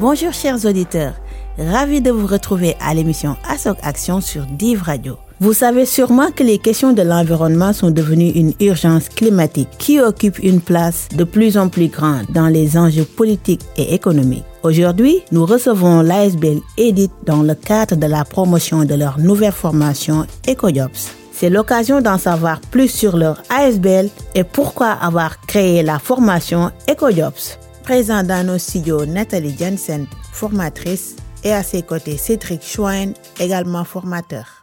Bonjour chers auditeurs, ravi de vous retrouver à l'émission ASOC Action sur Div Radio. Vous savez sûrement que les questions de l'environnement sont devenues une urgence climatique qui occupe une place de plus en plus grande dans les enjeux politiques et économiques. Aujourd'hui, nous recevons l'ASBL Edit dans le cadre de la promotion de leur nouvelle formation EcoJobs. C'est l'occasion d'en savoir plus sur leur ASBL et pourquoi avoir créé la formation EcoJobs. Présent dans nos studios, Nathalie Jensen, formatrice, et à ses côtés, Cédric Chouin, également formateur.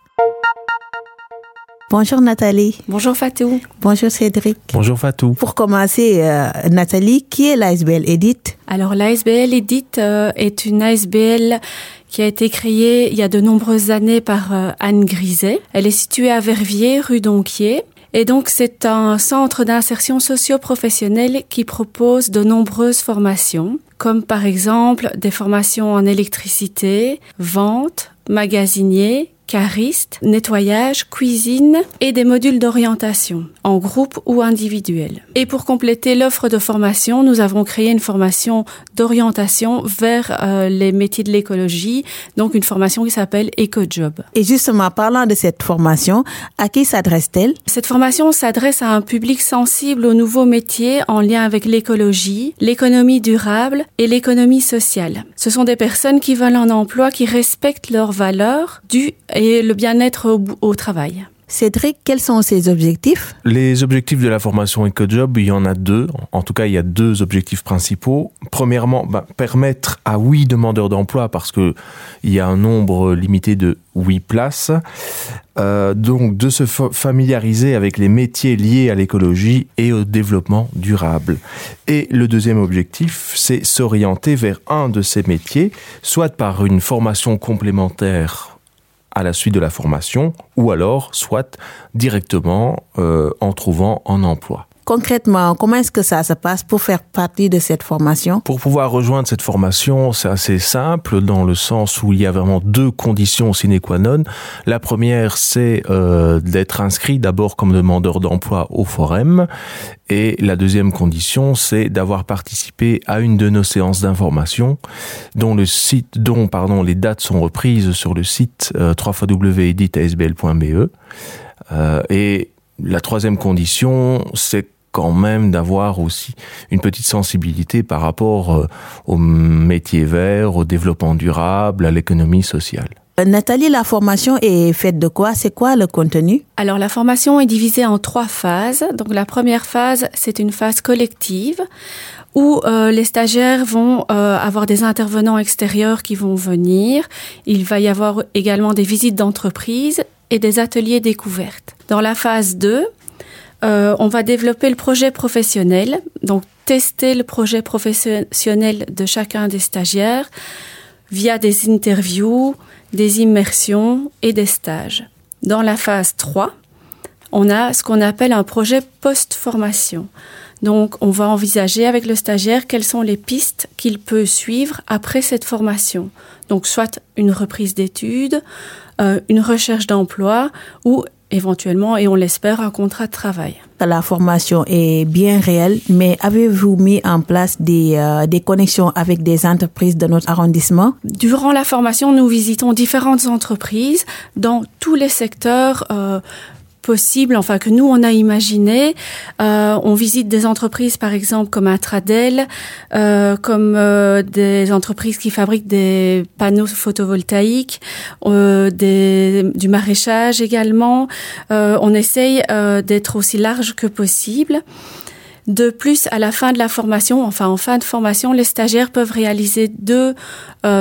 Bonjour Nathalie. Bonjour Fatou. Bonjour Cédric. Bonjour Fatou. Pour commencer, euh, Nathalie, qui est l'ASBL Edit Alors l'ASBL Edit euh, est une ASBL qui a été créée il y a de nombreuses années par euh, Anne Griset. Elle est située à Verviers, rue Donquier. Et donc, c'est un centre d'insertion socio-professionnelle qui propose de nombreuses formations, comme par exemple des formations en électricité, vente, magasinier, cariste, nettoyage, cuisine et des modules d'orientation, en groupe ou individuel. Et pour compléter l'offre de formation, nous avons créé une formation d'orientation vers euh, les métiers de l'écologie, donc une formation qui s'appelle EcoJob. Et justement, parlant de cette formation, à qui s'adresse-t-elle? Cette formation s'adresse à un public sensible aux nouveaux métiers en lien avec l'écologie, l'économie durable et l'économie sociale. Ce sont des personnes qui veulent un emploi qui respecte leurs valeurs du et le bien-être au, au travail. Cédric, quels sont ses objectifs? Les objectifs de la formation EcoJob, il y en a deux. En tout cas, il y a deux objectifs principaux. Premièrement, bah, permettre à huit demandeurs d'emploi, parce que il y a un nombre limité de huit places, euh, donc de se familiariser avec les métiers liés à l'écologie et au développement durable. Et le deuxième objectif, c'est s'orienter vers un de ces métiers, soit par une formation complémentaire à la suite de la formation ou alors soit directement euh, en trouvant un emploi. Concrètement, comment est-ce que ça se passe pour faire partie de cette formation? Pour pouvoir rejoindre cette formation, c'est assez simple dans le sens où il y a vraiment deux conditions sine qua non. La première, c'est euh, d'être inscrit d'abord comme demandeur d'emploi au forum. Et la deuxième condition, c'est d'avoir participé à une de nos séances d'information dont le site dont pardon, les dates sont reprises sur le site euh, www.editasbl.be euh, et la troisième condition, c'est quand même d'avoir aussi une petite sensibilité par rapport euh, au métier vert, au développement durable, à l'économie sociale. Nathalie, la formation est faite de quoi? C'est quoi le contenu? Alors la formation est divisée en trois phases. Donc la première phase, c'est une phase collective où euh, les stagiaires vont euh, avoir des intervenants extérieurs qui vont venir. Il va y avoir également des visites d'entreprise et des ateliers découvertes. Dans la phase 2, euh, on va développer le projet professionnel, donc tester le projet professionnel de chacun des stagiaires via des interviews, des immersions et des stages. Dans la phase 3, on a ce qu'on appelle un projet post-formation. Donc, on va envisager avec le stagiaire quelles sont les pistes qu'il peut suivre après cette formation. Donc, soit une reprise d'études, euh, une recherche d'emploi ou éventuellement, et on l'espère, un contrat de travail. La formation est bien réelle, mais avez-vous mis en place des, euh, des connexions avec des entreprises de notre arrondissement? Durant la formation, nous visitons différentes entreprises dans tous les secteurs euh, possible, enfin que nous on a imaginé. Euh, on visite des entreprises par exemple comme Atradel, euh, comme euh, des entreprises qui fabriquent des panneaux photovoltaïques, euh, des, du maraîchage également. Euh, on essaye euh, d'être aussi large que possible. De plus, à la fin de la formation, enfin en fin de formation, les stagiaires peuvent réaliser deux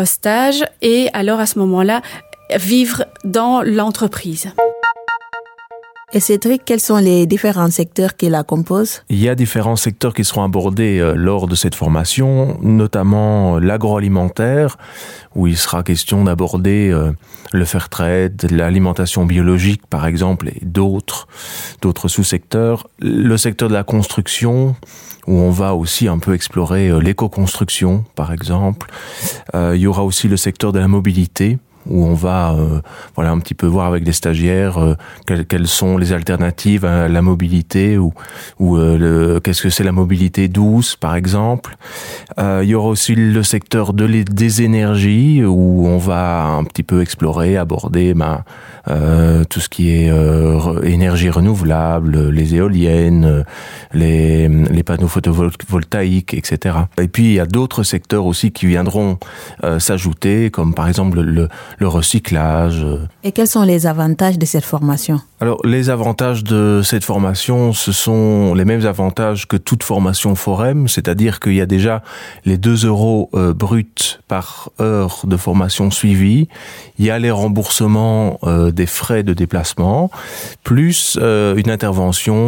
stages et alors à ce moment-là, vivre dans l'entreprise. Et Cédric, quels sont les différents secteurs qui la composent? Il y a différents secteurs qui seront abordés euh, lors de cette formation, notamment l'agroalimentaire, où il sera question d'aborder euh, le fair trade, l'alimentation biologique par exemple, et d'autres, d'autres sous-secteurs. Le secteur de la construction, où on va aussi un peu explorer l'éco-construction, par exemple. il y aura aussi le secteur de la mobilité, où on va euh, voilà un petit peu voir avec les stagiaires euh, quelles, sont les alternatives à la mobilité ou, ou euh, qu'est-ce que c'est la mobilité douce par exemple. il y aura aussi le secteur de les, des énergies où on va un petit peu explorer, aborder ben, tout ce qui est énergie renouvelable, les éoliennes, les, les panneaux photovoltaïques, etc. Et puis il y a d'autres secteurs aussi qui viendront s'ajouter, comme par exemple le, le recyclage. Et quels sont les avantages de cette formation? Alors, les avantages de cette formation, ce sont les mêmes avantages que toute formation Forem, c'est-à-dire qu'il y a déjà les 2 euros euh, bruts par heure de formation suivie, il y a les remboursements euh, des frais de déplacement, plus euh, une intervention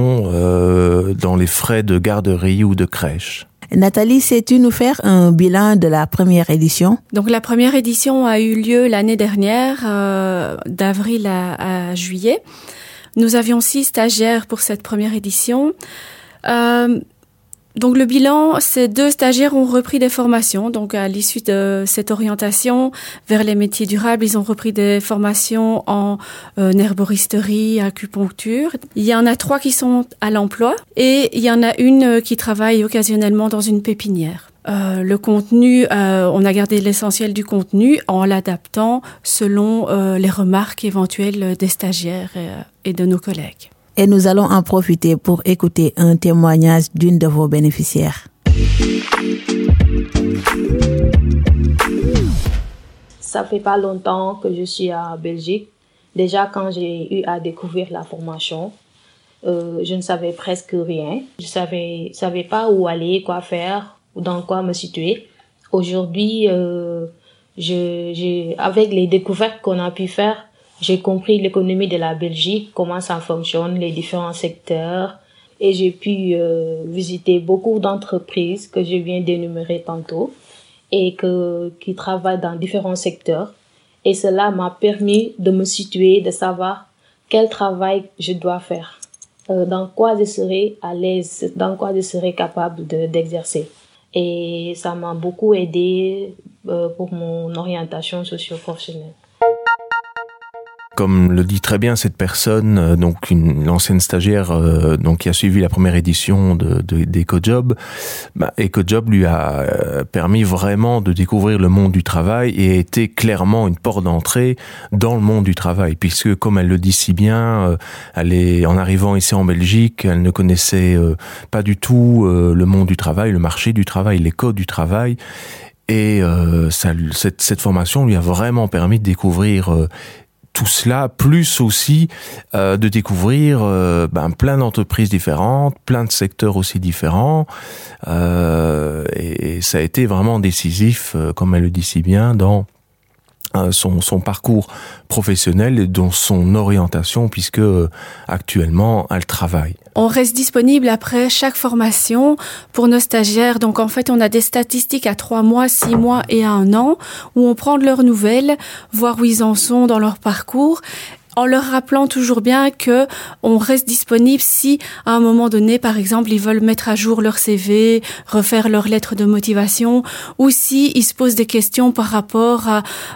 dans les frais de garderie ou de crèche. Nathalie, sais-tu nous faire un bilan de la première édition? Donc la première édition a eu lieu l'année dernière, euh, d'avril à, juillet. Nous avions six stagiaires pour cette première édition. Euh, donc le bilan, ces deux stagiaires ont repris des formations. Donc à l'issue de cette orientation vers les métiers durables, ils ont repris des formations en euh, herboristerie, acupuncture. Il y en a trois qui sont à l'emploi et il y en a une qui travaille occasionnellement dans une pépinière. Euh, le contenu, euh, on a gardé l'essentiel du contenu en l'adaptant selon euh, les remarques éventuelles des stagiaires et de nos collègues et nous allons en profiter pour écouter un témoignage d'une de vos bénéficiaires. Ça fait pas longtemps que je suis à Belgique. Déjà, quand j'ai eu à découvrir la formation, euh, je ne savais presque rien. Je savais, savais pas où aller, quoi faire, dans quoi me situer. Aujourd'hui, euh, je, avec les découvertes qu'on a pu faire, j'ai compris l'économie de la Belgique, comment ça fonctionne, les différents secteurs. Et j'ai pu euh, visiter beaucoup d'entreprises que je viens d'énumérer tantôt et que, qui travaillent dans différents secteurs. Et cela m'a permis de me situer, de savoir quel travail je dois faire, euh, dans quoi je serai à l'aise, dans quoi je serai capable d'exercer. et ça m'a beaucoup aidé euh, pour mon orientation socio-professionnelle. Comme le dit très bien cette personne, euh, donc une ancienne stagiaire, euh, donc qui a suivi la première édition de d'EcoJob, bah, EcoJob lui a euh, permis vraiment de découvrir le monde du travail et a été clairement une porte d'entrée dans le monde du travail, puisque comme elle le dit si bien, elle est en arrivant ici en Belgique, elle ne connaissait pas du tout le monde du travail, le marché du travail, les codes du travail. Et cette, formation lui a vraiment permis de découvrir tout cela, plus aussi euh, de découvrir euh, ben, plein d'entreprises différentes, plein de secteurs aussi différents. Euh, et, ça a été vraiment décisif, comme elle le dit si bien, dans son, son, parcours professionnel et dans son orientation, puisque actuellement, elle travaille. On reste disponible après chaque formation pour nos stagiaires. Donc en fait, on a des statistiques à trois mois, six mois et un an où on prend leurs nouvelles, voir où ils en sont dans leur parcours en leur rappelant toujours bien que on reste disponible si à un moment donné, par exemple, ils veulent mettre à jour leur CV, refaire leur lettre de motivation, ou si ils se posent des questions par rapport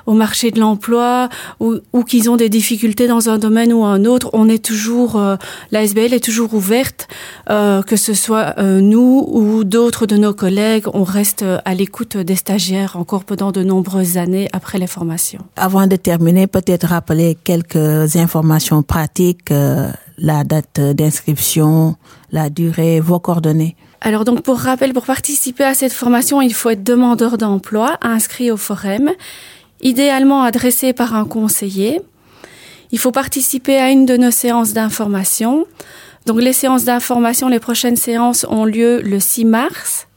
au marché de l'emploi, ou, ou qu'ils ont des difficultés dans un domaine ou un autre, on est toujours, euh, la SBL est toujours ouverte, euh, que ce soit euh, nous ou d'autres de nos collègues, on reste à l'écoute des stagiaires encore pendant de nombreuses années après les formations. Avant de terminer, peut-être rappeler quelques informations pratiques, euh, la date d'inscription, la durée, vos coordonnées alors donc pour rappel, pour participer à cette formation, il faut être demandeur d'emploi, inscrit au forum, idéalement adressé par un conseiller. Il faut participer à une de nos séances d'information. Donc les séances d'information, les prochaines séances ont lieu le 6 mars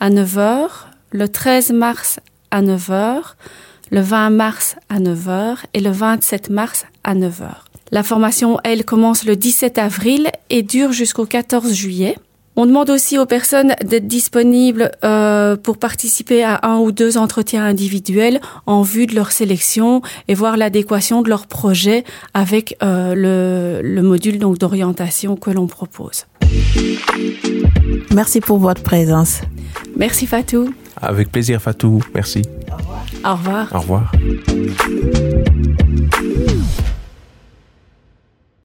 à 9h, le 13 mars à 9h, le 20 mars à 9h et le 27 mars à 9h. La formation, elle, commence le 17 avril et dure jusqu'au 14 juillet. On demande aussi aux personnes d'être disponibles euh, pour participer à un ou deux entretiens individuels en vue de leur sélection et voir l'adéquation de leur projet avec euh, le, le module donc d'orientation que l'on propose. Merci pour votre présence. Merci Fatou. Avec plaisir, Fatou. Merci. Au revoir. Au revoir. Au revoir.